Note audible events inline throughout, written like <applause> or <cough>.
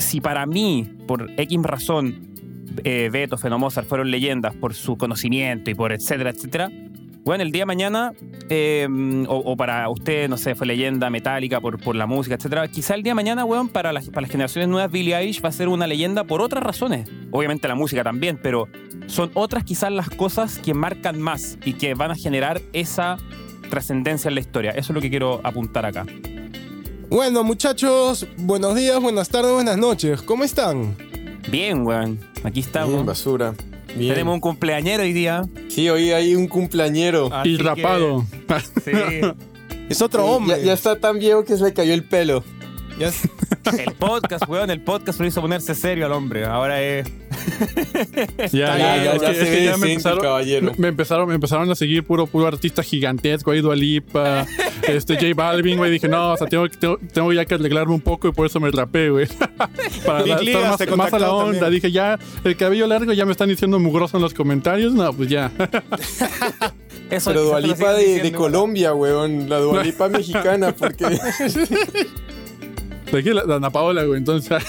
si para mí, por X razón, eh, Beto, Fenomozar fueron leyendas por su conocimiento y por etcétera, etcétera, bueno, el día de mañana, eh, o, para usted, no sé, fue leyenda metálica por, por la música, etcétera. Quizá el día de mañana, weón, para las, para las generaciones nuevas, Billie Eilish va a ser una leyenda por otras razones. Obviamente la música también, pero son otras quizás las cosas que marcan más y que van a generar esa trascendencia en la historia. Eso es lo que quiero apuntar acá. Bueno, muchachos, buenos días, buenas tardes, buenas noches. ¿Cómo están? Bien, weón. Aquí estamos. Bien, basura. Bien. Tenemos un cumpleañero hoy día. Sí, hoy hay un cumpleañero. así Y que- rapado. sí. <laughs> Es otro hombre. Ya, ya está tan viejo que se le cayó el pelo. Ya- <laughs> El podcast, weón, el podcast lo hizo ponerse serio al hombre. Ahora es. Ya, Ya, ya, ya, es que- ya me empezaron, caballero. me empezaron, me empezaron a seguir puro, puro artista gigantesco, ahí Dua Lipa, <laughs> este J Balvin, güey. Dije, no, o sea, tengo, tengo, tengo ya que arreglarme un poco y por eso me rapé, güey. <laughs> Para estar más, más a la onda. también. Dije, ya, el cabello largo ya me están diciendo mugroso en los comentarios. No, pues ya. <laughs> Eso Pero Dualipa de, de. Colombia, weón. La Dualipa mexicana, porque. De aquí la, la Ana Paola, güey. Entonces,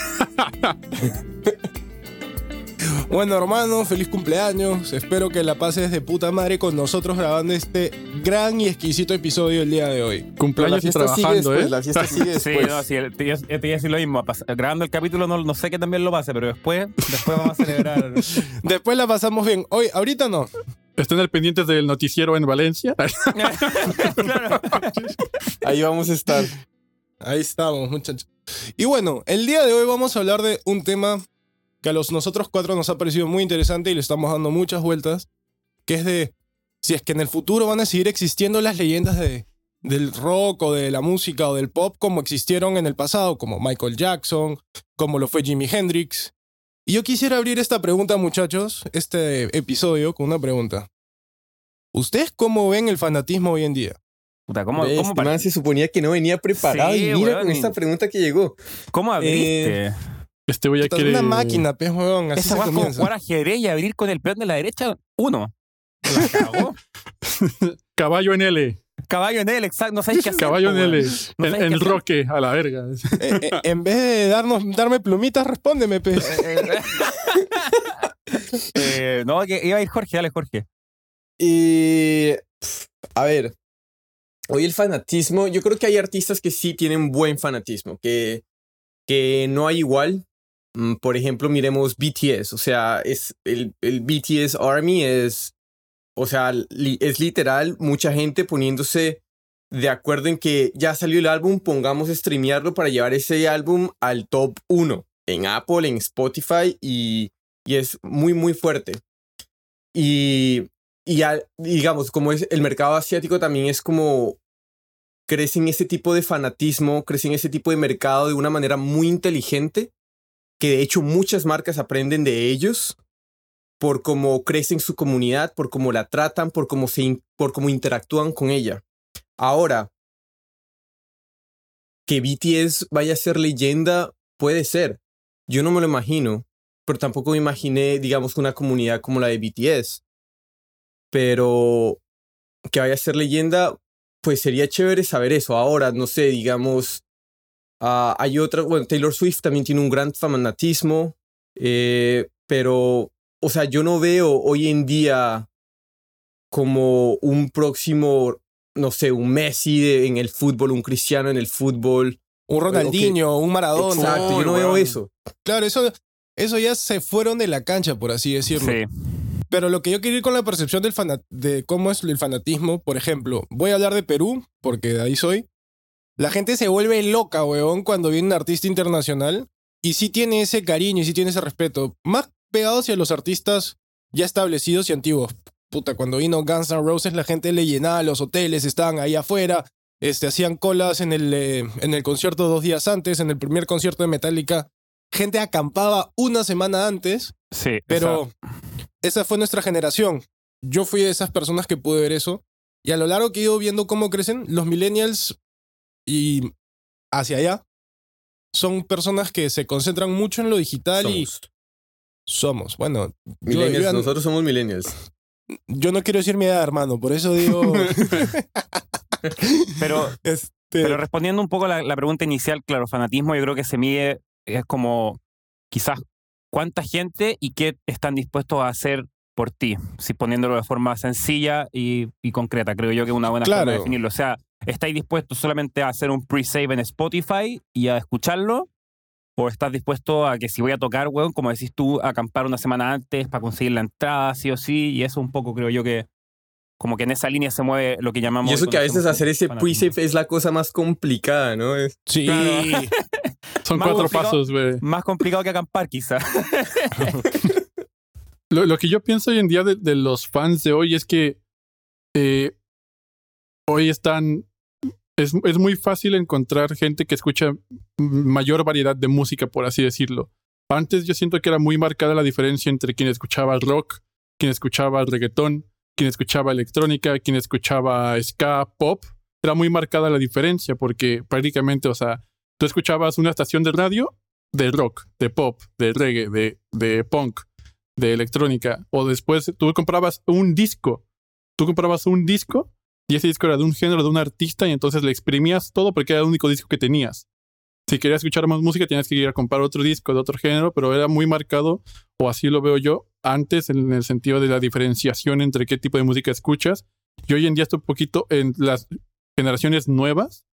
Bueno, hermano, feliz cumpleaños. Espero que la pases de puta madre con nosotros grabando este gran y exquisito episodio el día de hoy. La cumpleaños trabajando. ¿eh? La fiesta sigue <laughs> Sí, después. no, sí, el- te iba- te iba a decir lo mismo. Grabando el capítulo no, no sé que también lo pase, pero después, después vamos a celebrar. <laughs> Después la pasamos bien. Hoy, ahorita no. Estén al pendientes del noticiero en Valencia. <laughs> claro. Ahí vamos a estar. Ahí estamos, muchachos. Y bueno, el día de hoy vamos a hablar de un tema que a los nosotros cuatro nos ha parecido muy interesante y le estamos dando muchas vueltas, que es de si es que en el futuro van a seguir existiendo las leyendas de, del rock o de la música o del pop como existieron en el pasado, como Michael Jackson, como lo fue Jimi Hendrix. Y yo quisiera abrir esta pregunta, muchachos, este episodio con una pregunta. ¿Ustedes cómo ven el fanatismo hoy en día? Puta, ¿cómo, Ve, cómo, se suponía que no venía preparado. Sí, y mira con esta pregunta que llegó. cómo abriste? Este quiere. una máquina, pez, huevón. Así Esa se es como comienza. jugar ajedrez y abrir con el peón de la derecha, uno. La cagó. <laughs> Caballo en L. Caballo en él, exacto. No sabes qué hacer. Caballo po, en L. weón. No En, sabes en qué el hacer. roque, a la verga. <laughs> Eh, eh, en vez de darnos, darme plumitas, respóndeme, pez. <laughs> Eh, no, que iba a ir Jorge, dale, Jorge. Y. pf, A ver. Hoy el fanatismo. Yo creo que hay artistas que sí tienen buen fanatismo. Que, que no hay igual. Mm, Por ejemplo, miremos BTS. O sea, es el, el BTS Army es. O sea, li- es literal mucha gente poniéndose de acuerdo en que ya salió el álbum, pongamos a streamearlo para llevar ese álbum al top 1 en Apple, en Spotify y, y es muy, muy fuerte. Y, y digamos, como es el mercado asiático también es como crecen ese tipo de fanatismo, crecen ese tipo de mercado de una manera muy inteligente, que de hecho muchas marcas aprenden de ellos por cómo crecen su comunidad, por cómo la tratan, por cómo, se por cómo interactúan con ella. Ahora, que BTS vaya a ser leyenda, puede ser. Yo no me lo imagino, pero tampoco me imaginé, digamos, una comunidad como la de BTS. Pero que vaya a ser leyenda, pues sería chévere saber eso. Ahora, no sé, digamos, ah, hay otra, bueno, Taylor Swift también tiene un gran fanatismo, eh, pero, o sea, yo no veo hoy en día como un próximo, no sé, un Messi de- en el fútbol, un Cristiano en el fútbol. Un Ronaldinho, un Maradona. Exacto, yo no veo eso. Claro, eso, eso ya se fueron de la cancha, por así decirlo. Sí. Pero lo que yo quiero ir con la percepción del de cómo es el fanatismo, por ejemplo, voy a hablar de Perú, porque de ahí soy. La gente se vuelve loca, weón, cuando viene un artista internacional y sí tiene ese cariño y sí tiene ese respeto. Más pegado hacia los artistas ya establecidos y antiguos. Puta, cuando vino Guns N' Roses, la gente le llenaba los hoteles, estaban ahí afuera, este, hacían colas en el, eh, en el concierto dos días antes, en el primer concierto de Metallica. Gente acampaba una semana antes Sí. pero esa fue nuestra generación. Yo fui de esas personas que pude ver eso. Y a lo largo que he ido viendo cómo crecen, los millennials y hacia allá son personas que se concentran mucho en lo digital y Somos. Bueno, yo, Millennials, yo- nosotros somos millennials. yo no quiero decir mi edad, hermano. Por eso digo. <laughs> Pero, <laughs> este, pero respondiendo un poco a la, la pregunta inicial, claro, fanatismo yo creo que se mide es como quizás cuánta gente y qué están dispuestos a hacer por ti, si poniéndolo de forma sencilla y, y concreta. Creo yo que es una buena forma de Claro. definirlo. O sea, ¿estáis dispuestos solamente a hacer un pre-save en Spotify y a escucharlo? ¿O estás dispuesto a que si voy a tocar, weón, como decís tú, a acampar una semana antes para conseguir la entrada, sí o sí? Y eso un poco creo yo que como que en esa línea se mueve lo que llamamos... Y eso que a veces hacer ese pre-save es la cosa más complicada, ¿no? Es- Sí. Claro. <laughs> Son Más cuatro pasos, güey. Más complicado que acampar, quizá. <laughs> Lo, lo que yo pienso hoy en día de, de los fans de hoy es que eh, hoy están. Es, es muy fácil encontrar gente que escucha mayor variedad de música, por así decirlo. Antes yo siento que era muy marcada la diferencia entre quien escuchaba rock, quien escuchaba reggaetón, quien escuchaba electrónica, quien escuchaba ska, pop. Era muy marcada la diferencia porque prácticamente, o sea, tú escuchabas una estación de radio de rock, de pop, de reggae, de, de punk, de electrónica, o después tú comprabas un disco, tú comprabas un disco y ese disco era de un género, de un artista, y entonces le exprimías todo porque era el único disco que tenías. Si querías escuchar más música, tenías que ir a comprar otro disco de otro género, pero era muy marcado, o así lo veo yo, antes en el sentido de la diferenciación entre qué tipo de música escuchas. Y hoy en día estoy un poquito en las generaciones nuevas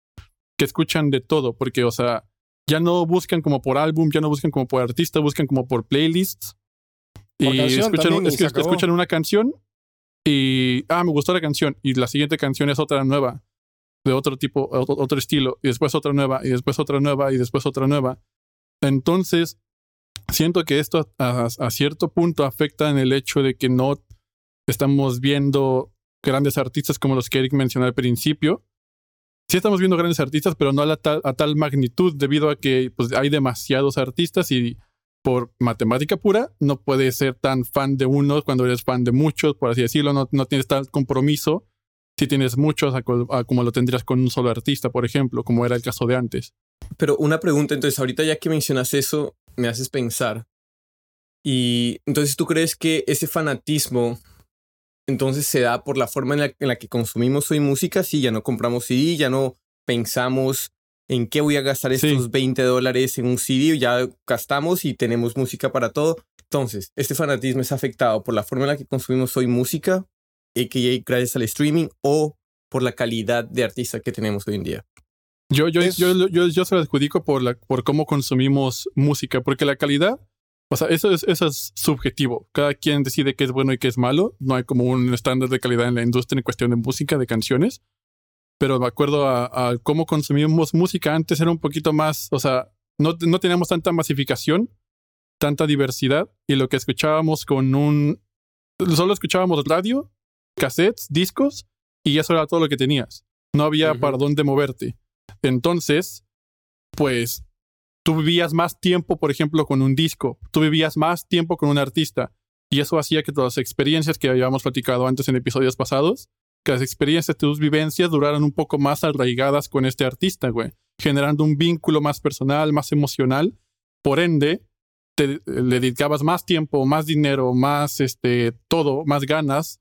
que escuchan de todo, porque, o sea, ya no buscan como por álbum, ya no buscan como por artista, buscan como por playlists. Por y es que escuchan una canción y, ah, me gustó la canción, y la siguiente canción es otra nueva, de otro tipo, otro, otro estilo, y después otra nueva, y después otra nueva, y después otra nueva. Entonces, siento que esto a, a cierto punto afecta en el hecho de que no estamos viendo grandes artistas como los que Eric mencionó al principio. Sí estamos viendo grandes artistas, pero no a, tal, a tal magnitud debido a que pues, hay demasiados artistas y por matemática pura no puedes ser tan fan de uno cuando eres fan de muchos, por así decirlo, no, no tienes tal compromiso si tienes muchos como lo tendrías con un solo artista, por ejemplo, como era el caso de antes. Pero una pregunta, entonces, ahorita ya que mencionas eso, me haces pensar. Y entonces, ¿tú crees que ese fanatismo entonces se da por la forma en la, que consumimos hoy música? Sí, ya no compramos CD, ya no pensamos en qué voy a gastar Sí. estos 20 dólares en un CD, ya gastamos y tenemos música para todo. Entonces, este fanatismo es afectado por la forma en la que consumimos hoy música, a.k.a. gracias al streaming, o por la calidad de artista que tenemos hoy en día. Yo, yo, Es- yo, yo, yo se lo adjudico por, la, por cómo consumimos música, porque la calidad, o sea, eso es, eso es subjetivo. Cada quien decide qué es bueno y qué es malo. No hay como un estándar de calidad en la industria en cuestión de música, de canciones. Pero me acuerdo a, a cómo consumíamos música antes era un poquito más, o sea, no, no teníamos tanta masificación, tanta diversidad, y lo que escuchábamos con un... Solo escuchábamos radio, cassettes, discos, y eso era todo lo que tenías. No había para dónde moverte. Entonces, pues tú vivías más tiempo, por ejemplo, con un disco, tú vivías más tiempo con un artista, y eso hacía que todas las experiencias que habíamos platicado antes en episodios pasados, que las experiencias, tus vivencias duraran un poco más arraigadas con este artista, güey, generando un vínculo más personal, más emocional. Por ende, te, le dedicabas más tiempo, más dinero, más este, todo, más ganas,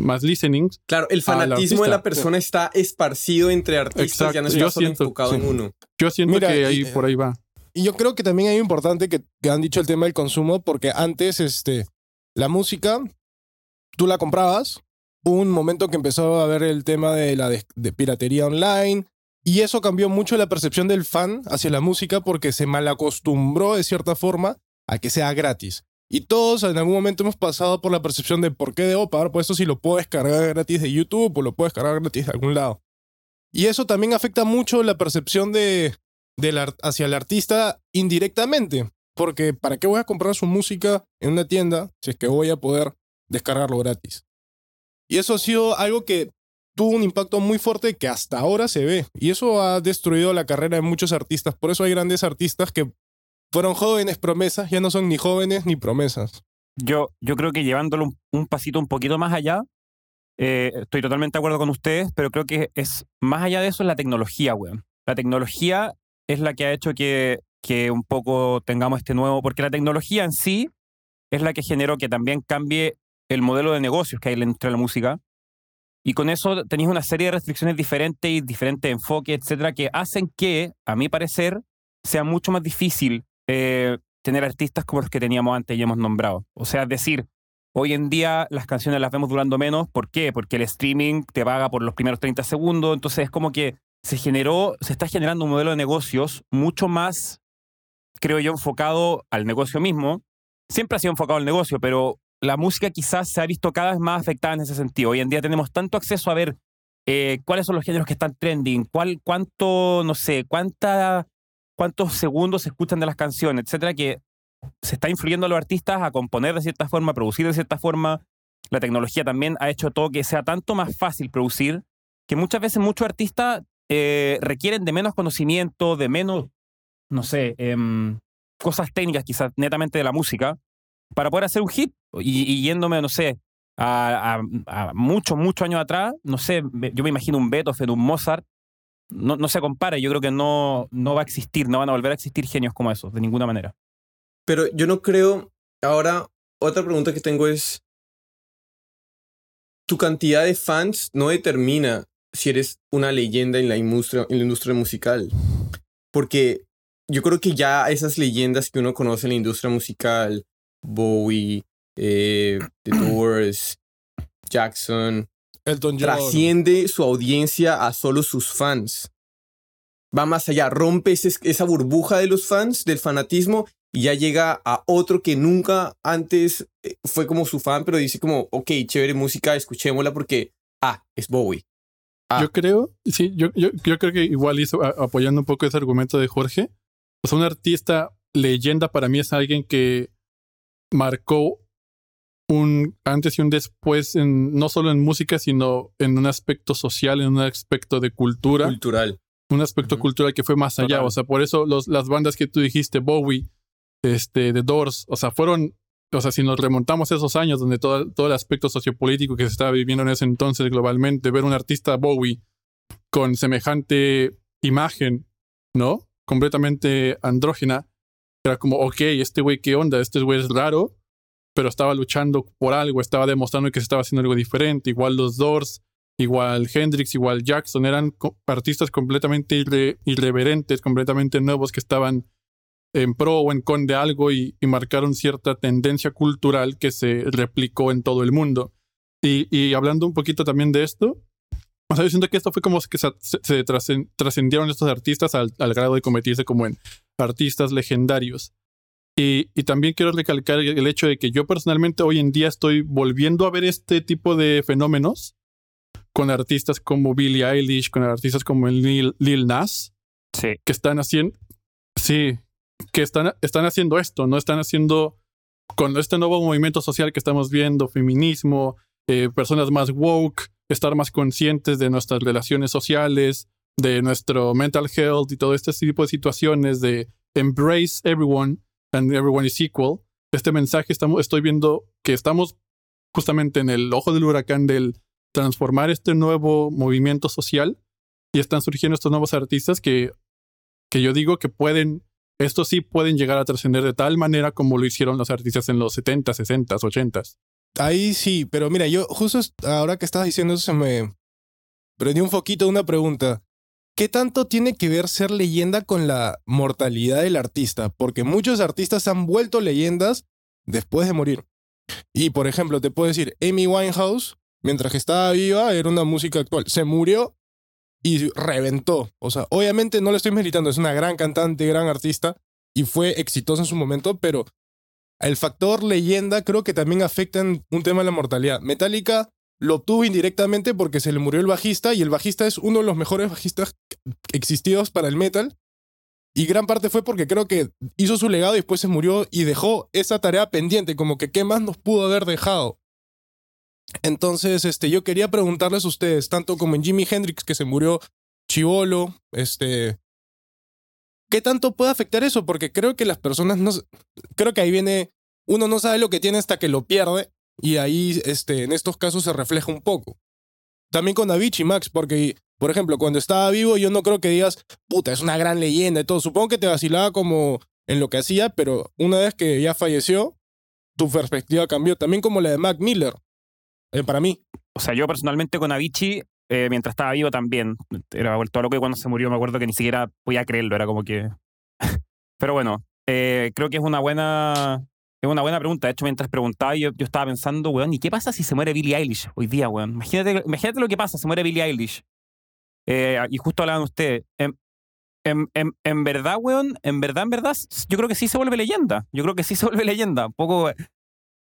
más listenings. Claro, el fanatismo de la persona está esparcido entre artistas, ya no Exacto, está yo solo siento, enfocado sí. en uno. Yo siento Mira, que ahí por ahí va. Y yo creo que también es importante que, que han dicho el tema del consumo, porque antes este, la música, tú la comprabas, un momento que empezó a haber el tema de la piratería online, y eso cambió mucho la percepción del fan hacia la música porque se malacostumbró de cierta forma a que sea gratis. Y todos en algún momento hemos pasado por la percepción de por qué debo pagar por esto si lo puedo descargar gratis de YouTube o lo puedo descargar gratis de algún lado. Y eso también afecta mucho la percepción de, ar- hacia el artista indirectamente. Porque ¿para qué voy a comprar su música en una tienda si es que voy a poder descargarlo gratis? Y eso ha sido algo que tuvo un impacto muy fuerte que hasta ahora se ve. Y eso ha destruido la carrera de muchos artistas. Por eso hay grandes artistas que fueron jóvenes promesas, ya no son ni jóvenes ni promesas. Yo, yo creo que llevándolo un, pasito un poquito más allá, eh, estoy totalmente de acuerdo con ustedes, pero creo que es más allá de eso es la tecnología, weón. La tecnología es la que ha hecho que, que un poco tengamos este nuevo, porque la tecnología en sí es la que generó que también cambie el modelo de negocios que hay entre la música. Y con eso tenéis una serie de restricciones diferentes y diferentes enfoques, etcétera, que hacen que, a mi parecer, sea mucho más difícil eh, tener artistas como los que teníamos antes y hemos nombrado. O sea, es decir, hoy en día las canciones las vemos durando menos. ¿Por qué? Porque el streaming te paga por los primeros 30 segundos. Entonces es como que se generó, se está generando un modelo de negocios mucho más, creo yo, enfocado al negocio mismo. Siempre ha sido enfocado al negocio, pero la música quizás se ha visto cada vez más afectada en ese sentido. Hoy en día tenemos tanto acceso a ver eh, cuáles son los géneros que están trending, cuál, cuánto, no sé, cuánta, cuántos segundos se escuchan de las canciones, etcétera, que se está influyendo a los artistas a componer de cierta forma, a producir de cierta forma. La tecnología también ha hecho todo que sea tanto más fácil producir que muchas veces muchos artistas eh, requieren de menos conocimiento, de menos, no sé, em, cosas técnicas quizás netamente de la música para poder hacer un hit. Y, yéndome, no sé, a, muchos, muchos años atrás, no sé, yo me imagino un Beethoven, un Mozart, no, no se compara. Yo creo que no, no va a existir, no van a volver a existir genios como esos, de ninguna manera. Pero yo no creo. Ahora, otra pregunta que tengo es: ¿tu cantidad de fans no determina si eres una leyenda en la industria, en la industria musical? Porque yo creo que ya esas leyendas que uno conoce en la industria musical, Bowie, eh, The <clears throat> Doors, Jackson, Elton John. trasciende su audiencia a solo sus fans. Va más allá, rompe esa burbuja de los fans, del fanatismo, y ya llega a otro que nunca antes eh, fue como su fan, pero dice como, ok, chévere música, escuchémosla porque, ah, es Bowie. Ah. Yo creo, sí, yo, yo, yo creo que igual hizo, apoyando un poco ese argumento de Jorge, o sea, un artista leyenda para mí es alguien que marcó un antes y un después, en, no solo en música, sino en un aspecto social, en un aspecto de cultura. Cultural. Un aspecto cultural que fue más allá. O sea, por eso los, las bandas que tú dijiste, Bowie, este, The Doors, o sea, fueron, o sea, si nos remontamos a esos años donde todo, todo el aspecto sociopolítico que se estaba viviendo en ese entonces globalmente, ver un artista Bowie con semejante imagen, ¿no? Completamente andrógena, era como, ok, este güey, ¿qué onda? Este güey es raro, pero estaba luchando por algo, estaba demostrando que se estaba haciendo algo diferente. Igual los Doors, igual Hendrix, igual Jackson, eran artistas completamente irreverentes, completamente nuevos que estaban en pro o en con de algo y, marcaron cierta tendencia cultural que se replicó en todo el mundo. Y, hablando un poquito también de esto, o sea, yo siento que esto fue como que se, trascendieron estos artistas al, grado de convertirse como en artistas legendarios. Y, y, también quiero recalcar el hecho de que yo personalmente hoy en día estoy volviendo a ver este tipo de fenómenos con artistas como Billie Eilish, con artistas como Lil, Lil Nas, sí. que están haciendo, sí, que están, están haciendo esto, no están haciendo con este nuevo movimiento social que estamos viendo, feminismo, eh, personas más woke, estar más conscientes de nuestras relaciones sociales, de nuestro mental health y todo este tipo de situaciones de embrace everyone and everyone is equal. Este mensaje estamos, estoy viendo que estamos justamente en el ojo del huracán del transformar este nuevo movimiento social y están surgiendo estos nuevos artistas que, que yo digo que pueden estos sí pueden llegar a trascender de tal manera como lo hicieron los artistas en los 70, 60, 80. Ahí sí, pero mira, yo justo ahora que estabas diciendo eso se me prendió un foquito una pregunta. ¿Qué tanto tiene que ver ser leyenda con la mortalidad del artista? Porque muchos artistas han vuelto leyendas después de morir. Y por ejemplo, te puedo decir, Amy Winehouse, mientras que estaba viva, era una música actual. Se murió y reventó. O sea, obviamente no le estoy meditando, es una gran cantante, gran artista y fue exitosa en su momento, pero el factor leyenda creo que también afecta en un tema de la mortalidad. Metallica lo obtuvo indirectamente porque se le murió el bajista y el bajista es uno de los mejores bajistas existidos para el metal. Y gran parte fue porque creo que hizo su legado y después se murió y dejó esa tarea pendiente, como que qué más nos pudo haber dejado. Entonces, este, yo quería preguntarles a ustedes, tanto como en Jimi Hendrix, que se murió chivolo, este, ¿qué tanto puede afectar eso? Porque creo que las personas no, creo que ahí viene, uno no sabe lo que tiene hasta que lo pierde, y ahí, este, en estos casos se refleja un poco. También con Avicii Max, porque, por ejemplo, cuando estaba vivo, yo no creo que digas, puta, es una gran leyenda y todo. Supongo que te vacilaba como en lo que hacía, pero una vez que ya falleció, tu perspectiva cambió. También como la de Mac Miller. Eh, para mí. O sea, yo personalmente con Avicii, eh, mientras estaba vivo también, era vuelto a lo que cuando se murió, me acuerdo que ni siquiera podía creerlo, era como que... <laughs> Pero bueno, eh, creo que es una buena es una buena pregunta. De hecho, mientras preguntaba, yo, yo estaba pensando, weón, ¿y qué pasa si se muere Billie Eilish hoy día, weón? Imagínate, imagínate lo que pasa, se muere Billie Eilish. Eh, y justo hablaban ustedes. En, en, en, en, verdad, weón, en verdad, en verdad, yo creo que sí se vuelve leyenda. Yo creo que sí se vuelve leyenda. Un poco,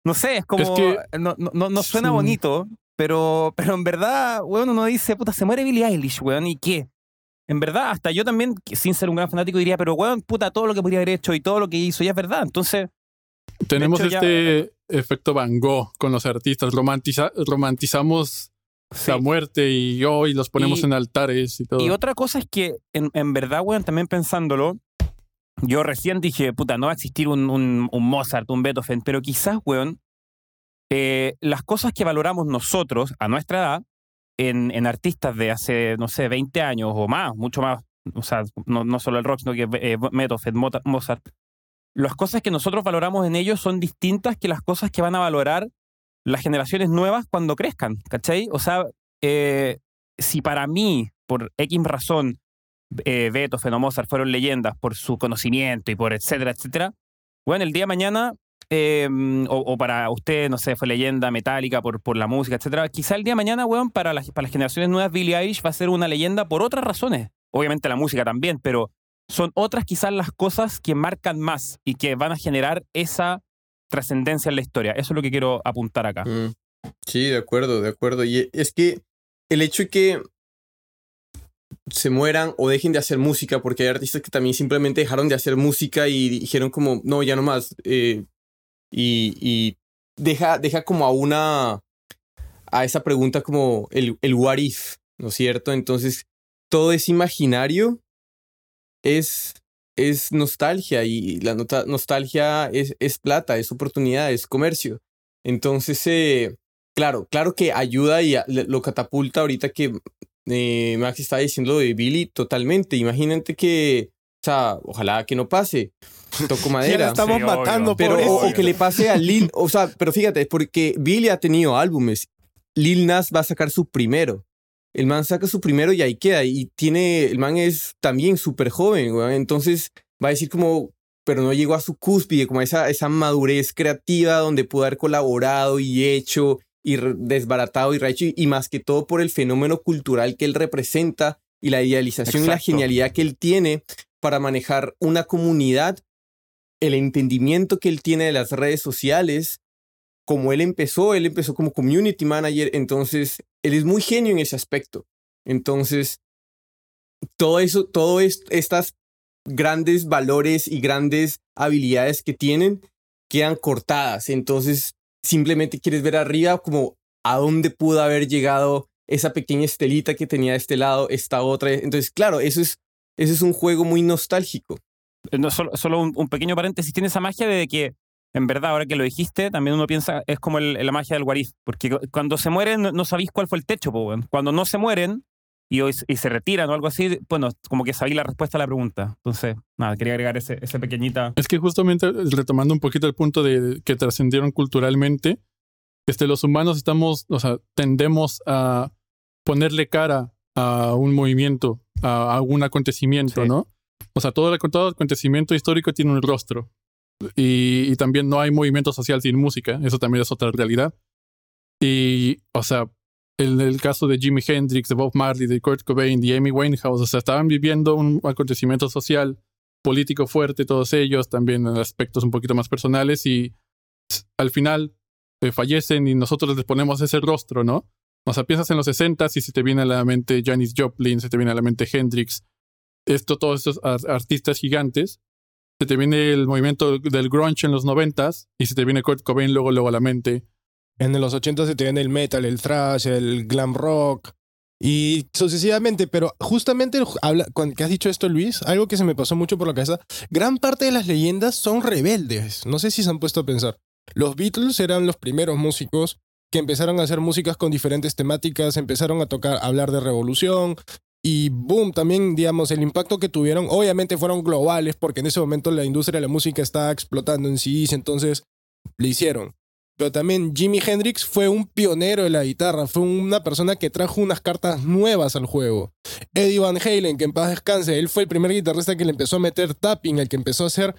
no sé, es como, Es que- no, no, no suena Sí. bonito, pero, pero en verdad, weón, uno dice, puta, se muere Billie Eilish, weón, ¿y qué? En verdad, hasta yo también, sin ser un gran fanático, diría, pero weón, puta, todo lo que podría haber hecho y todo lo que hizo ya es verdad. Entonces, Tenemos hecho, ya- este efecto Van Gogh con los artistas. Romantiza- romantizamos sí. la muerte y hoy los ponemos Y- en altares y todo. Y otra cosa es que, en, en verdad, weón, también pensándolo, yo recién dije, puta, no va a existir un, un, un Mozart, un Beethoven, pero quizás, weón, eh, las cosas que valoramos nosotros a nuestra edad en, artistas de hace, no sé, 20 años o más, mucho más, o sea, no, no solo el rock, sino que eh, Mota- Mozart, las cosas que nosotros valoramos en ellos son distintas que las cosas que van a valorar las generaciones nuevas cuando crezcan, ¿cachai? O sea, eh, si para mí, por X razón, eh, Beethoven o Mozart fueron leyendas por su conocimiento y por etcétera, etcétera, bueno, el día de mañana, o, o para usted, no sé, fue leyenda metálica por, por la música, etcétera, quizá el día de mañana, weón, para las, para las generaciones nuevas, Billie Eilish va a ser una leyenda por otras razones. Obviamente la música también, pero son otras quizás las cosas que marcan más y que van a generar esa trascendencia en la historia. Eso es lo que quiero apuntar acá. Mm. Sí, de acuerdo, de acuerdo. Y es que el hecho de que se mueran o dejen de hacer música, porque hay artistas que también simplemente dejaron de hacer música y dijeron como, no, ya no más. eh, y deja, deja como a una, a esa pregunta como el, el what if, ¿no es cierto? Entonces, todo ese imaginario es, es nostalgia y la nostalgia es, es plata, es oportunidad, es comercio. Entonces, eh, claro, claro que ayuda y lo catapulta ahorita que eh, Max está diciendo de Billy totalmente. Imagínate que, o ojalá que no pase. Toco Ya la madera. estamos Sí, obvio. matando, Pero, o, o que le pase a Lil, o sea, pero fíjate, porque Billy ha tenido álbumes. Lil Nas va a sacar su primero. El man saca su primero y ahí queda. Y tiene, el man es también súper joven, weón. Entonces va a decir como, pero no llegó a su cúspide, como esa, esa madurez creativa donde pudo haber colaborado y hecho y desbaratado y rehecho. Y, y más que todo por el fenómeno cultural que él representa y la idealización y la Exacto. genialidad que él tiene para manejar una comunidad el entendimiento que él tiene de las redes sociales, como él empezó, él empezó como community manager, entonces él es muy genio en ese aspecto. Entonces, todo eso, todo es- estas grandes valores y grandes habilidades que tienen quedan cortadas. Entonces, simplemente quieres ver arriba como a dónde pudo haber llegado esa pequeña estelita que tenía de este lado, esta otra. Entonces, claro, eso es, eso es un juego muy nostálgico. Eh, No, solo solo un, un pequeño paréntesis, tiene esa magia de que, en verdad, ahora que lo dijiste, también uno piensa, es como el- la magia del guariz, porque cu- cuando se mueren no, no sabéis cuál fue el techo, po, cuando no se mueren y, se retiran o algo así, bueno, como que sabéis la respuesta a la pregunta. Entonces, nada, quería agregar ese, ese pequeñita... Es que justamente retomando un poquito el punto de que trascendieron culturalmente, este, los humanos estamos, o sea, tendemos a ponerle cara a un movimiento, a algún acontecimiento, Sí. ¿no? O sea, todo, todo acontecimiento histórico tiene un rostro. Y, y también no hay movimiento social sin música, eso también es otra realidad. Y, o sea, en el caso de Jimi Hendrix, de Bob Marley, de Kurt Cobain, de Amy Winehouse, o sea, estaban viviendo un acontecimiento social político fuerte, todos ellos, también en aspectos un poquito más personales, y al final eh, fallecen y nosotros les ponemos ese rostro, ¿no? O sea, piensas en los 60 y se te viene a la mente Janis Joplin, se te viene a la mente Hendrix, esto, todos estos ar- artistas gigantes, se te viene el movimiento del grunge en los 90 y se te viene Kurt Cobain luego, luego a la mente. En los 80 se te viene el metal, el thrash, el glam rock y sucesivamente, pero justamente habla, que has dicho esto, Luis, algo que se me pasó mucho por la cabeza, gran parte de las leyendas son rebeldes. No sé si se han puesto a pensar. Los Beatles eran los primeros músicos que empezaron a hacer músicas con diferentes temáticas, empezaron a tocar, a hablar de revolución y boom, también digamos el impacto que tuvieron, obviamente fueron globales porque en ese momento la industria de la música estaba explotando en sí, entonces le hicieron. Pero también Jimi Hendrix fue un pionero de la guitarra, fue una persona que trajo unas cartas nuevas al juego. Eddie Van Halen, que en paz descanse, él fue el primer guitarrista que le empezó a meter tapping, el que empezó a hacer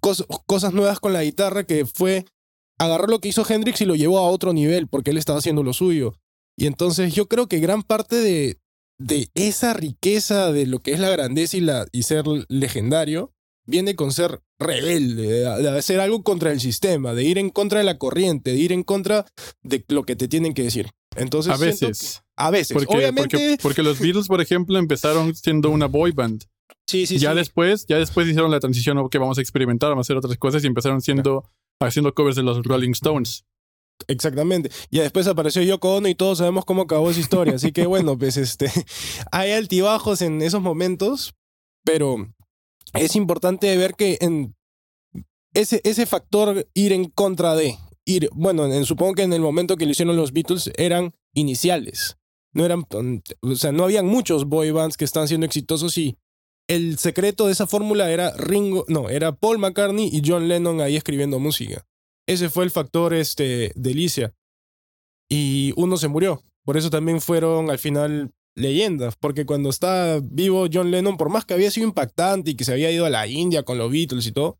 cos- cosas nuevas con la guitarra que fue agarrar lo que hizo Hendrix y lo llevó a otro nivel porque él estaba haciendo lo suyo. Y entonces yo creo que gran parte de, de esa riqueza de lo que es la grandeza y, la, y ser legendario viene con ser rebelde, de, de hacer algo contra el sistema, de ir en contra de la corriente, de ir en contra de lo que te tienen que decir. Entonces, A que- veces. a veces. Porque, Obviamente, porque, porque los Beatles, por ejemplo, empezaron siendo una boy band. sí, sí, ya sí. después, ya después hicieron la transición, ok, vamos a experimentar, vamos a hacer otras cosas y empezaron siendo haciendo covers de los Rolling Stones. Exactamente. Y después apareció Yoko Ono y todos sabemos cómo acabó esa historia. Así que bueno, pues este, <laughs> hay altibajos en esos momentos, pero es importante ver que en ese, ese factor ir en contra de, ir, bueno, en- supongo que en el momento que lo hicieron los Beatles eran iniciales. No eran, o sea, no habían muchos boy bands que están siendo exitosos y el secreto de esa fórmula era Ringo, no, era Paul McCartney y John Lennon ahí escribiendo música. Ese fue el factor este, delicia. Y uno se murió. Por eso también fueron al final leyendas. Porque cuando está vivo John Lennon, por más que había sido impactante y que se había ido a la India con los Beatles y todo.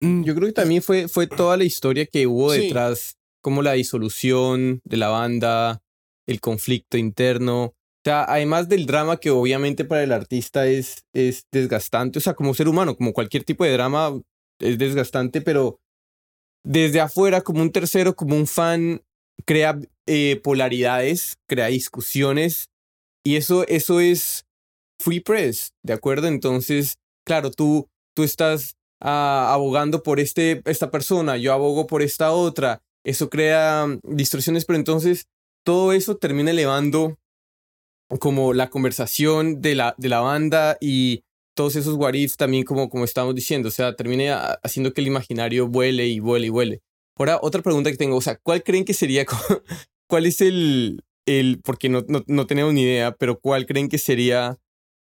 mm, Yo creo que también fue, fue toda la historia que hubo Sí. detrás, como la disolución de la banda, el conflicto interno. O sea, además del drama que obviamente para el artista es, es desgastante, o sea, como ser humano, como cualquier tipo de drama es desgastante, pero desde afuera, como un tercero, como un fan, crea eh, polaridades, crea discusiones, y eso, eso es free press, ¿de acuerdo? Entonces, claro, tú, tú estás ah, abogando por este, esta persona, yo abogo por esta otra, eso crea mm, distorsiones, pero entonces todo eso termina elevando como la conversación de la, de la banda y todos esos what también como, como estábamos diciendo, o sea, termina haciendo que el imaginario vuele y vuele y vuele. Ahora, otra pregunta que tengo, o sea, ¿cuál creen que sería, <laughs> cuál es el, el porque no, no, no tenemos ni idea, pero cuál creen que sería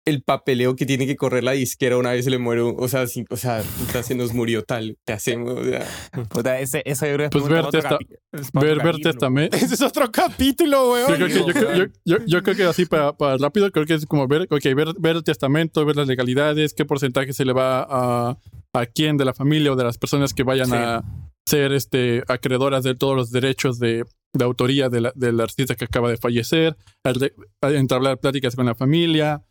el papeleo que tiene que correr la disquera una vez se le muere, un- o sea, si- o sea, puta, se nos murió tal, ¿qué hacemos? O sea, <laughs> Puta, ese, eso yo creo que es Pues ver, otro testa- es Ver, ver testamento. Ese es otro capítulo, weón. Yo creo, que, yo, yo- yo- yo creo que así para, para rápido, creo que es como ver, ok, ver, ver el testamento, ver las legalidades, qué porcentaje se le va a, a quién de la familia o de las personas que vayan Sí. a ser este, acreedoras de todos los derechos de, de autoría de la- del artista que acaba de fallecer, entablar pláticas con la familia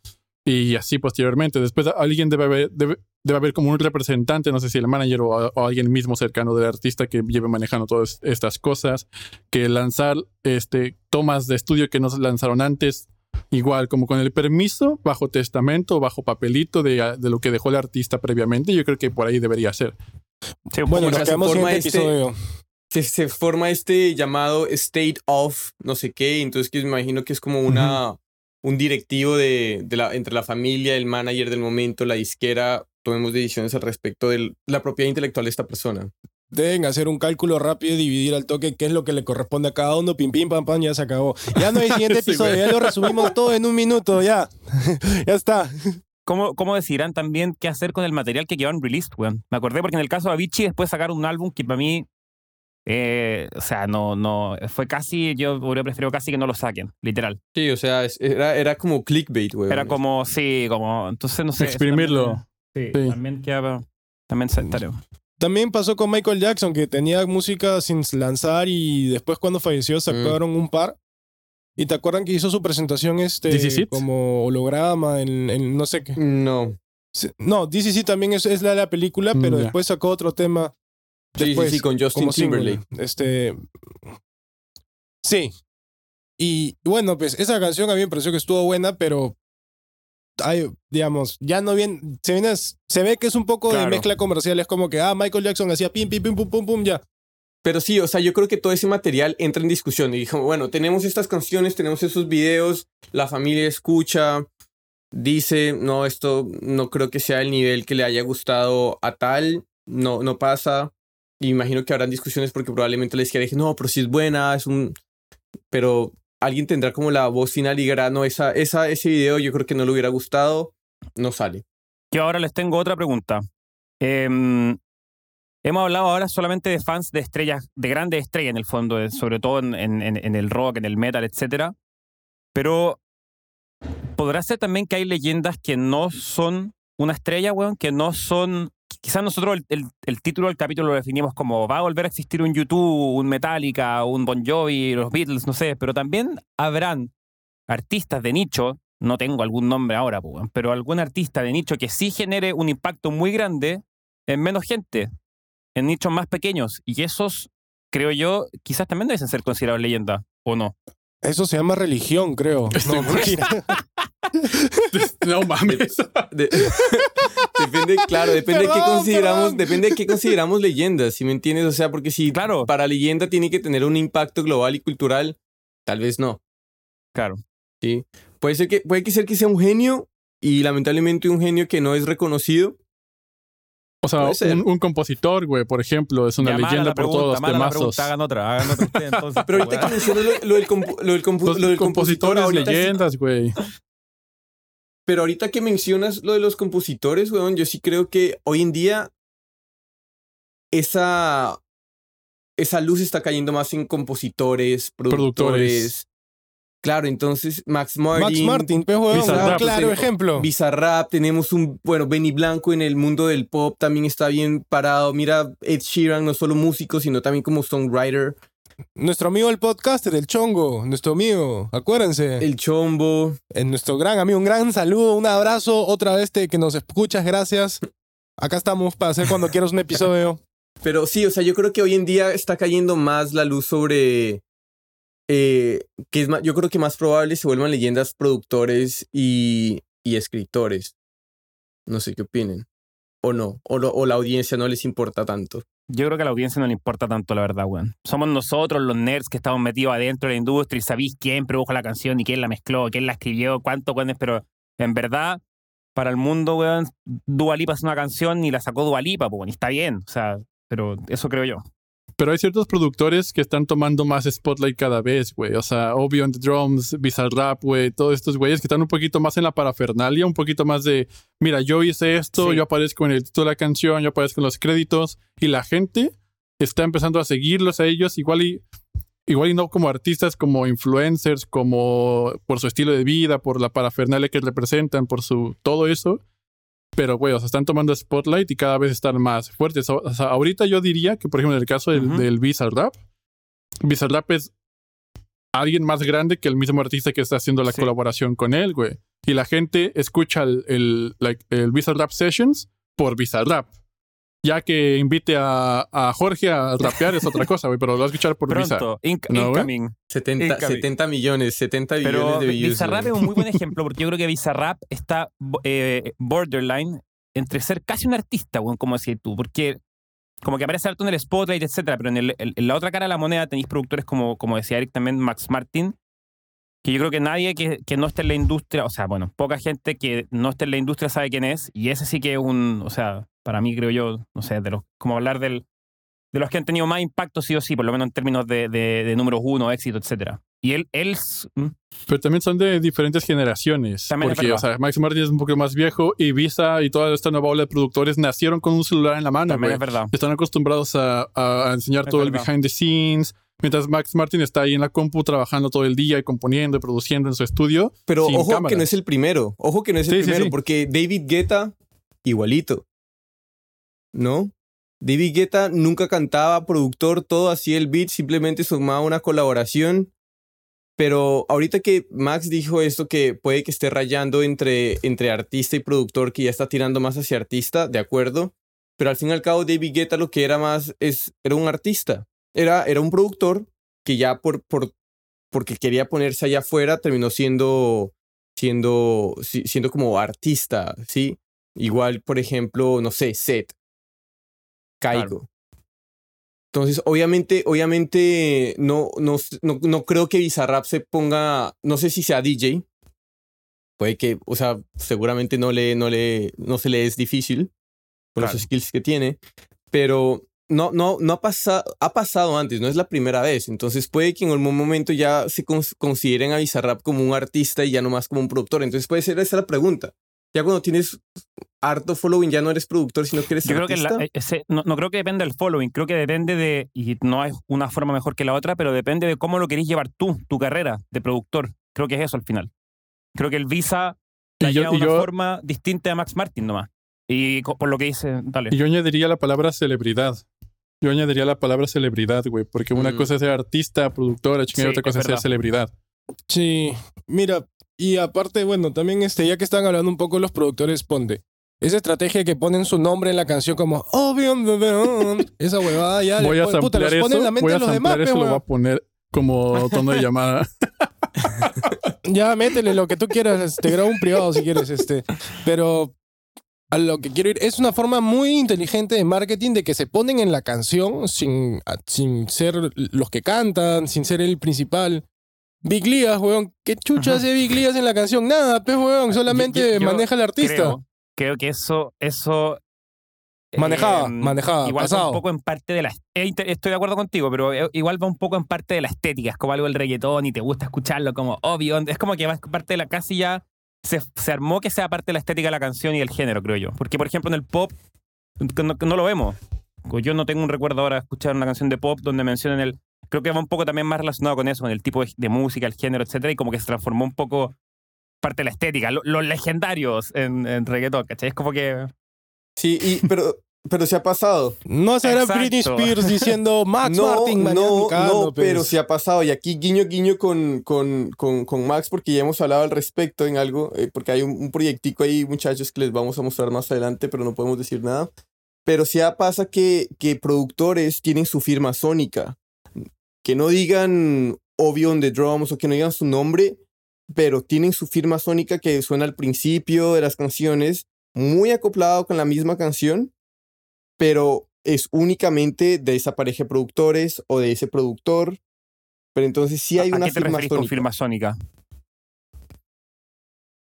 y así posteriormente. Después alguien debe haber, debe, debe haber como un representante, no sé si el manager o, o alguien mismo cercano del artista que lleve manejando todas estas cosas, que lanzar este, tomas de estudio que no se lanzaron antes, igual como con el permiso, bajo testamento, bajo papelito de, de lo que dejó el artista previamente. Yo creo que por ahí debería ser. Sí, Bueno, nos quedamos en forma este episodio. se, se forma este llamado state of no sé qué, entonces que me imagino que es como una, un directivo de, de la, entre la familia, el manager del momento, la disquera, tomemos decisiones al respecto de la propiedad intelectual de esta persona. Deben hacer un cálculo rápido y dividir al toque qué es lo que le corresponde a cada uno. Pim, pim, pam, pam, ya se acabó. Ya no hay siguiente <laughs> Sí, episodio, ya lo resumimos todo en un minuto, ya. <laughs> ya está. ¿Cómo, ¿Cómo decidirán también qué hacer con el material que quedaron released, weón? Me acordé porque en el caso de Avicii después sacaron un álbum que para mí, eh, o sea, no, no, fue casi, yo hubiera preferido casi que no lo saquen, literal. Sí, o sea, era, era como clickbait, güey. Era como, sí, como, entonces no sé. Exprimirlo. también- Sí. sí, también queda, también se estaré. También pasó con Michael Jackson, que tenía música sin lanzar y después cuando falleció sacaron un par. ¿Y te acuerdan que hizo su presentación este como holograma en, en no sé qué? No. No, DCC también es, es la de la película, Mm, pero ya. después sacó otro tema. Sí, sí, sí, con Justin single. Timberlake. Este. Sí. Y bueno, pues esa canción a mí me pareció que estuvo buena, pero. Hay, digamos, ya no bien. Se, viene, se ve que es un poco de mezcla comercial. Es como que, ah, Michael Jackson hacía pim, pim, pim, pum, pum, pum, ya. Pero sí, o sea, yo creo que todo ese material entra en discusión. Y dijo, bueno, tenemos estas canciones, tenemos esos videos, la familia escucha, dice, no, esto no creo que sea el nivel que le haya gustado a tal, no, no pasa. Imagino que habrán discusiones porque probablemente les quiera decir, no, pero si es buena, es un... Pero alguien tendrá como la voz final y dirá, no, esa, esa, ese video yo creo que no le hubiera gustado, no sale. Yo ahora les tengo otra pregunta. Em, hemos hablado ahora solamente de fans de estrellas, de grandes estrellas en el fondo, eh, sobre todo en, en- en- el rock, en el metal, etcétera. Pero podrá ser también que hay leyendas que no son una estrella, weón, que no son quizás nosotros el, el- el título del capítulo lo definimos como va a volver a existir un YouTube, un Metallica, un Bon Jovi, los Beatles, no sé, pero también habrán artistas de nicho, no tengo algún nombre ahora, pues, pero algún artista de nicho que sí genere un impacto muy grande en menos gente, en nichos más pequeños. Y esos, creo yo, quizás también deben ser considerados leyendas, ¿o no? Eso se llama religión, creo. <laughs> No, mentira. <laughs> <laughs> No mames. De- depende, claro, depende de qué consideramos, perdón. depende de qué consideramos leyendas, si me entiendes? O sea, porque si Claro. para leyenda tiene que tener un impacto global y cultural, tal vez no. Claro. ¿sí? Puede ser que, puede que ser que sea un genio y lamentablemente un genio que no es reconocido. O sea, un, un compositor, güey, por ejemplo, es una Ya, leyenda la por pregunta, todos los temazos. hagan otra, hagan otra ustedes entonces. Pero ahorita que weón. mencionas lo, lo del, compu- lo del compu- Los lo del compositor, compositores sí- leyendas, güey. pero ahorita que mencionas lo de los compositores, weón, yo sí creo que hoy en día esa, esa luz está cayendo más en compositores, productores. Productores. Claro, entonces Max Martin. Max Martin, Bizarrap, un claro ejemplo. Bizarrap, tenemos un, bueno, Benny Blanco en el mundo del pop también está bien parado. Mira, Ed Sheeran, no solo músico, sino también como songwriter. Nuestro amigo el podcaster, el Chongo, nuestro amigo, acuérdense. El Chombo. En nuestro gran amigo, un gran saludo, un abrazo otra vez te, que nos escuchas, gracias. Acá estamos para hacer cuando quieras un episodio. <laughs> Pero sí, o sea, yo creo que hoy en día está cayendo más la luz sobre. Eh, que es más, yo creo que más probable se vuelvan leyendas productores y, y escritores. No sé qué opinen. O no, o, lo- o la audiencia no les importa tanto. Yo creo que a la audiencia no le importa tanto, la verdad, weón. Somos nosotros, los nerds, que estamos metidos adentro de la industria y sabéis quién produjo la canción y quién la mezcló, quién la escribió, cuánto, cuándo, pero en verdad, para el mundo, weón, Dua Lipa es una canción y la sacó Dua Lipa, pues, y está bien, o sea, pero eso creo yo. Pero hay ciertos productores que están tomando más spotlight cada vez, güey. O sea, Obi on the Drums, Bizarrap, güey. Todos estos güeyes que están un poquito más en la parafernalia, un poquito más de, mira, yo hice esto, Sí. yo aparezco en el título de la canción, yo aparezco en los créditos. Y la gente está empezando a seguirlos a ellos, igual y, igual y no como artistas, como influencers, como por su estilo de vida, por la parafernalia que representan, por su todo eso. Pero, güey, o sea, están tomando spotlight y cada vez están más fuertes. O sea, ahorita yo diría que, por ejemplo, en el caso del, Ujú. del Bizarrap, Bizarrap es alguien más grande que el mismo artista que está haciendo la Sí. colaboración con él, güey. Y la gente escucha el, el, like, el Bizarrap Sessions por Bizarrap. Ya que invite a, a Jorge a rapear es otra cosa, güey, pero lo va a escuchar por. Pronto, inc- No, güey. incoming. 70, Incoming. 70 millones, 70 Pero billones de views. Bizarrap es güey. un muy buen <laughs> ejemplo porque yo creo que Bizarrap está eh, borderline entre ser casi un artista, weón, como decías tú, porque como que aparece harto en el spotlight, etcétera, pero en, el- en la otra cara de la moneda tenéis productores como, como decía Eric también, Max Martin, que yo creo que nadie que, que no esté en la industria, o sea, bueno, poca gente que no esté en la industria sabe quién es, y ese sí que es un, o sea, para mí creo yo, no sé, de los, como hablar del, de los que han tenido más impacto sí o sí, por lo menos en términos de, de, de números uno, éxito, etcétera. Y él, él. Pero también son de diferentes generaciones. También porque, o sea, Max Martin es un poco más viejo y Visa y toda esta nueva ola de productores nacieron con un celular en la mano, también güey. es verdad. Están acostumbrados a, a- a enseñar Es todo el verdad. behind the scenes. Mientras Max Martin está ahí en la compu trabajando todo el día y componiendo y produciendo en su estudio. Pero sin ojo que cámaras. no es el primero. Ojo que no es el Sí, sí, primero, sí. porque David Guetta, igualito. ¿No? David Guetta nunca cantaba, productor, todo hacía el beat, simplemente sumaba una colaboración. Pero ahorita que Max dijo esto, que puede que esté rayando entre, entre artista y productor, que ya está tirando más hacia artista, de acuerdo. Pero al fin y al cabo, David Guetta lo que era más es, era un artista. Era, era un productor que ya por, por, porque quería ponerse allá afuera, terminó siendo, siendo, si- siendo como artista, ¿sí? Igual, por ejemplo, no sé, Seth, Caigo. Entonces, obviamente, obviamente, no, no, no, no creo que Bizarrap se ponga, no sé si sea DJ. Puede que, o sea, seguramente no le, no le, no se le es difícil con Claro. los skills que tiene, pero no, no, no ha pasado, ha pasado antes, no es la primera vez. Entonces puede que en algún momento ya se cons- consideren a Bizarrap como un artista y ya no más como un productor. Entonces puede ser esa la pregunta. Ya cuando tienes harto following ya no eres productor, sino que eres Yo creo que la- eh, ese- no, no creo que dependa del following, creo que depende de, y no hay una forma mejor que la otra, pero depende de cómo lo querés llevar tú, tu carrera de productor. Creo que es eso al final. Creo que el Visa la lleva de una yo- forma distinta a Max Martin nomás. Y por lo que dice, dale. Y yo añadiría la palabra celebridad. Yo añadiría la palabra celebridad, güey, porque una Mm. cosa es ser artista, productora, chingada, Sí, otra cosa es es ser celebridad. Sí, mira, y aparte, bueno, también este, ya que están hablando un poco los productores, ponte. Esa estrategia que ponen su nombre en la canción como Oh, bien, bien, bien", esa huevada ya le Voy a puta, los eso, en la mente voy de a los demás, eso, lo voy a poner como tono de llamada. <laughs> Ya, métele lo que tú quieras, te grabo un privado si quieres, este. Pero a lo que quiero ir, es una forma muy inteligente de marketing de que se ponen en la canción sin, a- sin ser los que cantan, sin ser el principal. Big Ligas, weón. ¿Qué chucha Ajá. hace Big Ligas en la canción? Nada, pues, weón. Solamente Yo- yo- yo maneja al artista. Creo, creo que eso, eso Manejaba, eh, manejaba, igual pasado. va un poco en parte de la eh, estoy de acuerdo contigo pero eh, igual va un poco en parte de la estética es como algo del reggaetón y te gusta escucharlo como obvio es como que va parte de la casi ya se, se armó que sea parte de la estética de la canción y del género creo yo porque por ejemplo en el pop no, no lo vemos yo no tengo un recuerdo ahora de escuchar una canción de pop donde mencionen el creo que va un poco también más relacionado con eso con el tipo de, de música el género etcétera y como que se transformó un poco parte de la estética lo- los legendarios en, en reggaetón ¿cachai? es como que Sí, y, pero, pero se ha pasado. No será Exacto. Britney Spears diciendo <laughs> Max no, Martin, no, cano, no, pues. pero se ha pasado. Y aquí guiño, guiño con, con, con, con Max, porque ya hemos hablado al respecto en algo, eh, porque hay un, un proyectico ahí, muchachos, que les vamos a mostrar más adelante, pero no podemos decir nada. Pero sí pasa que, que productores tienen su firma sónica. Que no digan Obvio on the Drums o que no digan su nombre, pero tienen su firma sónica que suena al principio de las canciones, muy acoplado con la misma canción, pero es únicamente de esa pareja de productores o de ese productor. Pero entonces sí hay ¿a una qué te firma referís con sónica. firma sónica?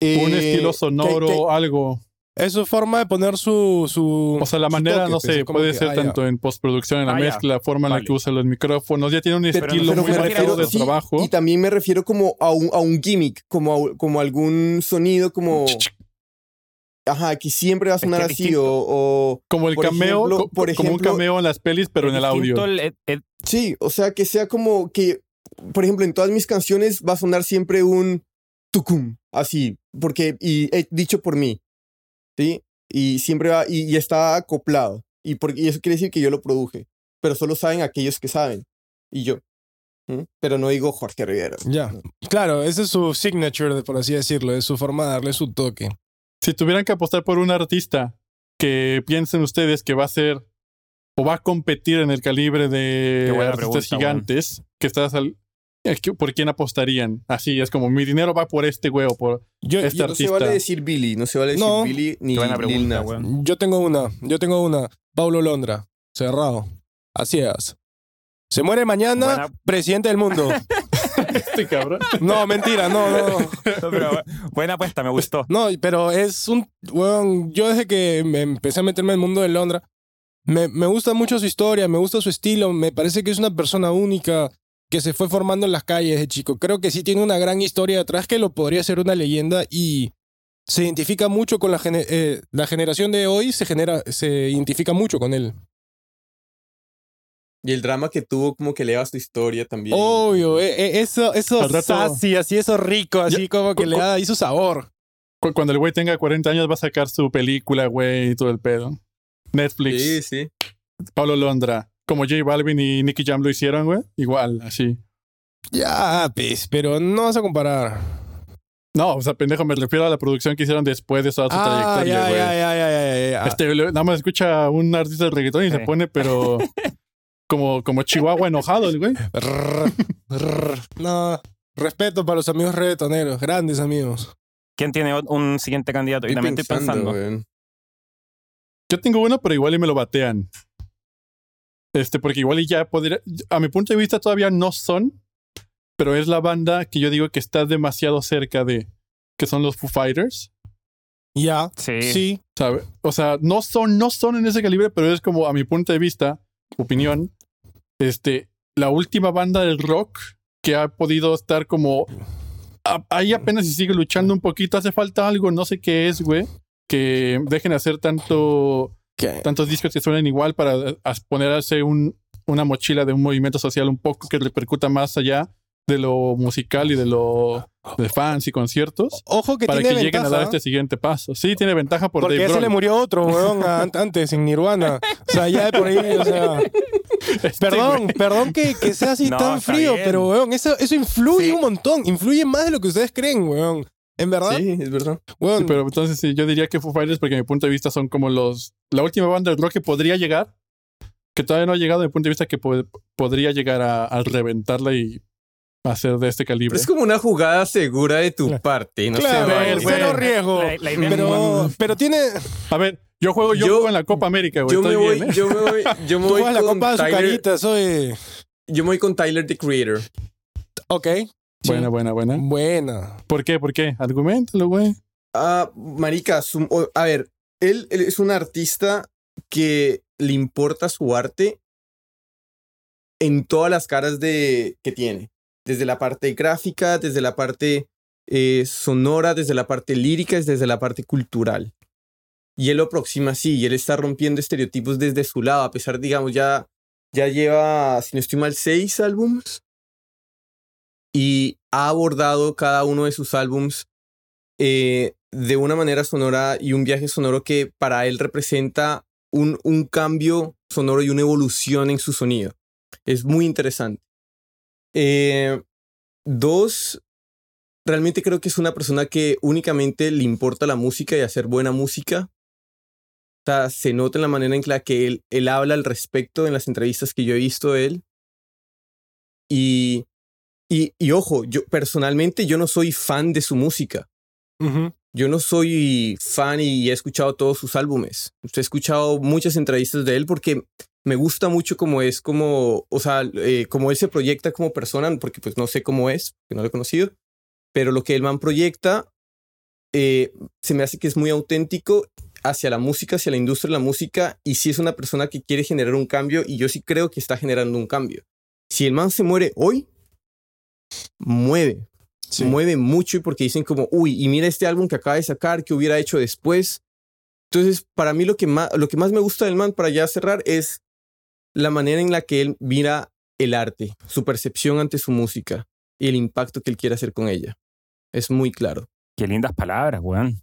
un Eh, estilo que- sonoro, que- algo. Es su forma de poner su. su O sea, la manera, toque, no sé, puede que, ser ah, tanto en postproducción, en la Ah, mezcla, la forma en la Vale. que usa los micrófonos, ya tiene un Pero- estilo pero muy marcado refiero- de sí, trabajo. Y también me refiero como a un, a un gimmick, como, a- como algún sonido como... Ajá, que siempre va a Es que sonar es así distinto. o, o- Como el por cameo, ejemplo- co- por como un ejemplo- cameo en las pelis, pero en el audio. El- el- Sí, o sea, que sea como que, por ejemplo, en todas mis canciones va a sonar siempre un tucum, así, porque, y eh, dicho por mí, ¿sí? Y siempre va, y, y está acoplado, y, por- y eso quiere decir que yo lo produje, pero solo saben aquellos que saben, y yo. ¿Mm? Pero no digo Jorge Rivera. Ya. Claro, ese es su signature, por así decirlo. Es su forma de darle su toque. Si tuvieran que apostar por un artista que piensen ustedes que va a ser o va a competir en el calibre de artistas pregunta, gigantes, que estás al, ¿por quién apostarían? Así es como mi dinero va por este güey o por Yo, Este yo, No se artista. vale decir Billy, no se vale decir No. Billy ni buena Lil pregunta, Nas. weón. yo tengo una. Yo tengo una. Paulo Londra. Cerrado. Así es. Se muere mañana, Buena- presidente del mundo. <laughs> este cabrón. No, mentira, no, no. No, <laughs> pero buena apuesta, me gustó. No, pero es un. Weón, yo desde que me empecé a meterme en el mundo de Londra, me, me gusta mucho su historia, me gusta su estilo, me parece que es una persona única que se fue formando en las calles de chico. Creo que sí tiene una gran historia detrás que lo podría ser una leyenda y se identifica mucho con la, gene- eh, la generación de hoy, se, genera, se identifica mucho con él. Y el drama que tuvo como que eleva su historia también. Obvio, eh, eh, eso, eso sassy, así, eso rico, así como que le da ahí su sabor. Cu- Cuando el güey tenga 40 años va a sacar su película, güey, y todo el pedo. Netflix, Sí, sí. Pablo Londra, como J Balvin y Nicky Jam lo hicieron, güey. Igual, así. Ya, pues, pero no vas a comparar. No, o sea, pendejo, me refiero a la producción que hicieron después de toda su Ah, trayectoria, ya, güey. ya, ya, ya, ya, ya, ya. Este, nada más escucha a un artista de reggaetón y se pone, pero <laughs> como, como Chihuahua enojado, el güey. No, respeto para los amigos reggaetoneros, grandes amigos. ¿Quién tiene un siguiente candidato? Y Estoy también estoy pensando. Yo tengo uno, pero igual y me lo batean. Este, porque igual y ya podría. A mi punto de vista, todavía no son, pero es la banda que yo digo que está demasiado cerca de. que son los Foo Fighters. Ya, Sí. sí. ¿sabe? O sea, no son, no son en ese calibre, pero es como, a mi punto de vista, opinión, este, la última banda del rock que ha podido estar como a- ahí apenas si sigue luchando un poquito, hace falta algo, no sé qué es, güey, que dejen de hacer tanto, Tantos discos que suenen igual para eh, ponerse un, una mochila de un movimiento social un poco que repercuta más allá de lo musical y de lo de fans y conciertos Ojo que para tiene que lleguen a dar este siguiente paso. Sí, tiene ventaja por Porque Dave ya se le murió otro, weón, antes en Nirvana. O sea, ya de por ahí, o sea. <laughs> Este, Perdón, perdón que, que sea así No, tan frío, bien. pero weón, eso, eso influye Sí. un montón. Influye más de lo que ustedes creen, weón. En verdad, Sí, es verdad. weón. Sí, pero entonces sí, yo diría que Foo Fighters, porque a mi punto de vista son como los la última banda de rock que podría llegar, que todavía no ha llegado, de mi punto de vista que po- podría llegar a, a reventarla y hacer de este calibre. Es como una jugada segura de tu Claro. parte. No claro, sé, cero riesgo. La- la Pero, pero tiene. A ver, yo juego, yo, Yo- juego en la Copa América, güey. Yo me voy, bien, ¿eh? yo me voy, yo <laughs> me voy juegas la con copa de Tyler, azucarita, soy. yo me voy con Tyler the Creator. Ok. Sí. Buena, buena, buena. Buena. ¿Por qué? ¿Por qué? Argumentalo, güey. Ah, marica, su- a ver, él, él es un artista que le importa su arte en todas las caras de que tiene, desde la parte gráfica, desde la parte eh, sonora, desde la parte lírica, desde la parte cultural. Y él lo aproxima así, y él está rompiendo estereotipos desde su lado, a pesar, digamos, ya, ya lleva, si no estoy mal, seis álbums. Y ha abordado cada uno de sus álbums eh, de una manera sonora y un viaje sonoro que para él representa un, un cambio sonoro y una evolución en su sonido. Es muy interesante. Eh, dos, realmente creo que es una persona que únicamente le importa la música y hacer buena música. Se nota en la manera en la que él, él habla al respecto en las entrevistas que yo he visto de él. Y, y, y ojo, yo personalmente yo no soy fan de su música. Yo no soy fan y he escuchado todos sus álbumes. He escuchado muchas entrevistas de él porque me gusta mucho cómo es, como, o sea, eh, cómo él se proyecta como persona, porque pues no sé cómo es, que no lo he conocido, pero lo que el man proyecta eh, se me hace que es muy auténtico hacia la música, hacia la industria de la música, y si es una persona que quiere generar un cambio, y yo sí creo que está generando un cambio. Si el man se muere hoy, mueve, Sí. mueve mucho y porque dicen como, uy, y mira este álbum que acaba de sacar, que hubiera hecho después. Entonces, para mí lo que más, lo que más me gusta del man, para ya cerrar, es la manera en la que él mira el arte, su percepción ante su música y el impacto que él quiere hacer con ella. Es muy claro. Qué lindas palabras, weón.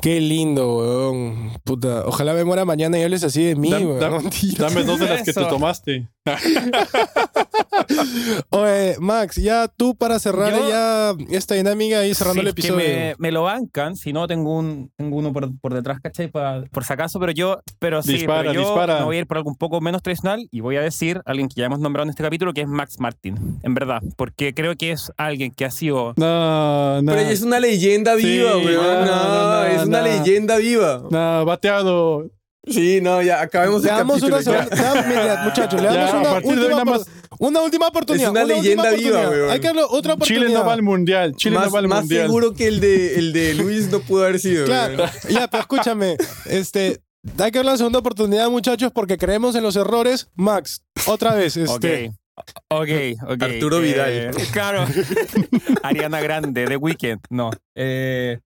Qué lindo, weón. Puta. Ojalá me muera mañana y hables así de mí, Da- weón. <laughs> da-. Dame dos de las que te tomaste. <laughs> Oye, Max, ya tú para cerrar Yo- ya esta dinámica y cerrando Sí, el es que episodio. me, me lo bancan, si no tengo un tengo uno por, por detrás, ¿cachai? Pa- por si acaso, pero yo, pero sí, Dispara, pero yo dispara. me voy a ir por algo un poco menos tradicional y voy a decir a alguien que ya hemos nombrado en este capítulo, que es Max Martin, en verdad, porque creo que es alguien que ha sido No, no. Pero es una leyenda Sí, viva, weón. no, No, no, no, es una no. leyenda viva. No, bateado. Sí, no, ya acabemos Le el damos capítulo. una segunda- ya. le damos- mira, <laughs> muchachos, le Ya, damos a una partir de hoy última, nada opor- una última oportunidad. Es una leyenda viva, weón. Hay que darle otra oportunidad. Chile no va al mundial. Chile más no va al más mundial. seguro que el de, el de <laughs> Luis no pudo haber sido. Claro, weón. <laughs> ya, pero escúchame. Este, hay que darle la segunda oportunidad, muchachos, porque creemos en los errores. Max, otra vez. Este, Ok, ok, ok. Arturo Vidal. Eh, claro. Ariana Grande, The Weeknd. No. Eh,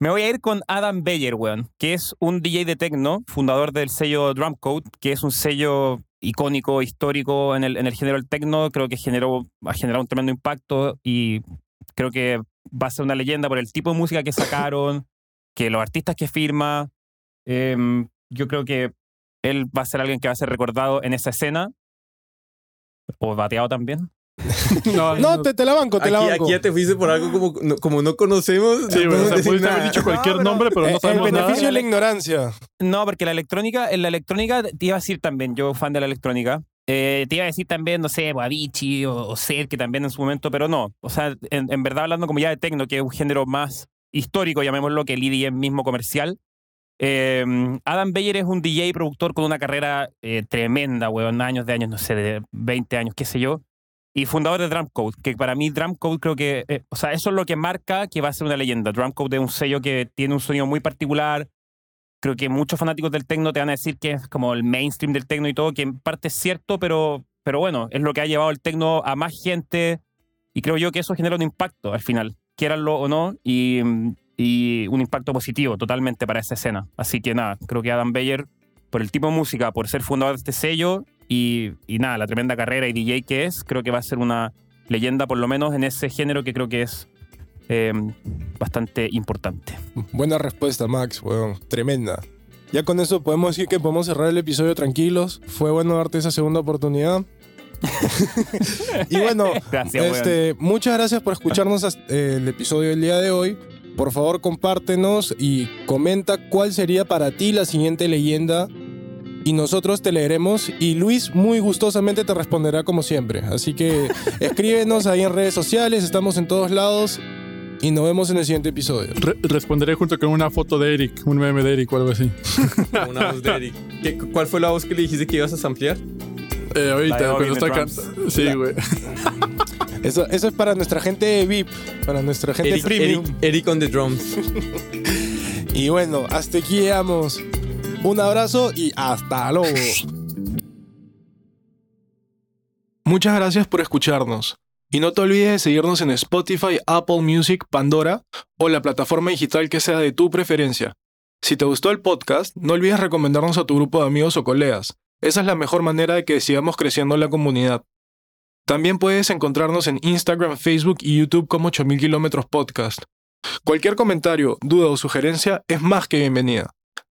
me voy a ir con Adam Beyer, weón, que es un DJ de techno, fundador del sello Drumcode, que es un sello icónico, histórico en el, en el género del techno. Creo que generó, ha generado un tremendo impacto y creo que va a ser una leyenda por el tipo de música que sacaron, <coughs> que los artistas que firma. Em, yo creo que él va a ser alguien que va a ser recordado en esa escena. O bateado también. <laughs> No, No, te, te la banco, te Aquí, la banco. aquí ya te fuiste por algo como no, como no conocemos. Sí, no güey, o sea, <laughs> haber dicho cualquier pero- nombre, pero Eh, no el sabemos nada. beneficio de la ignorancia. No, porque la electrónica, en la electrónica te iba a decir también, yo fan de la electrónica, eh, te iba a decir también, no sé, Avicii o, o Ser, que también en su momento, pero no. O sea, en, en verdad hablando como ya de techno, que es un género más histórico, llamémoslo, que el EDM mismo comercial. eh, Adam Beyer es un DJ y productor con una carrera eh, tremenda, weón, años de años, no sé, de 20 años, qué sé yo. Y fundador de Drumcode, que para mí Drumcode creo que, eh, o sea, eso es lo que marca que va a ser una leyenda. Drumcode es un sello que tiene un sonido muy particular, creo que muchos fanáticos del techno te van a decir que es como el mainstream del techno y todo, que en parte es cierto, pero, pero bueno, es lo que ha llevado el techno a más gente y creo yo que eso genera un impacto al final, quieranlo o no, y, y un impacto positivo totalmente para esa escena. Así que nada, creo que Adam Beyer, por el tipo de música, por ser fundador de este sello y, y nada, la tremenda carrera y DJ que es, creo que va a ser una leyenda, por lo menos en ese género que creo que es eh, bastante importante. Buena respuesta, Max, weón. Tremenda. Ya con eso podemos decir que podemos cerrar el episodio tranquilos. Fue bueno darte esa segunda oportunidad. <laughs> y bueno, Gracias, este, muchas gracias por escucharnos hasta, eh, el episodio del día de hoy. Por favor, compártenos y comenta cuál sería para ti la siguiente leyenda. Y nosotros te leeremos y Luis muy gustosamente te responderá como siempre. Así que <laughs> escríbenos ahí en redes sociales, estamos en todos lados y nos vemos en el siguiente episodio. Re- responderé junto con una foto de Eric, un meme de Eric o algo así. <laughs> Una voz de Eric. ¿Qué- ¿Cuál fue la voz que le dijiste que ibas a ampliar? Eh, ahorita, cuando Drums. cantando. Sí, güey. <laughs> Eso, eso es para nuestra gente VIP, para nuestra gente Eric, premium. Eric, Eric on the drums. Y bueno, hasta aquí llegamos. Un abrazo y hasta luego. Muchas gracias por escucharnos. Y no te olvides de seguirnos en Spotify, Apple Music, Pandora o la plataforma digital que sea de tu preferencia. Si te gustó el podcast, no olvides recomendarnos a tu grupo de amigos o colegas. Esa es la mejor manera de que sigamos creciendo la comunidad. También puedes encontrarnos en Instagram, Facebook y YouTube como 8000 kilómetros podcast. Cualquier comentario, duda o sugerencia es más que bienvenida.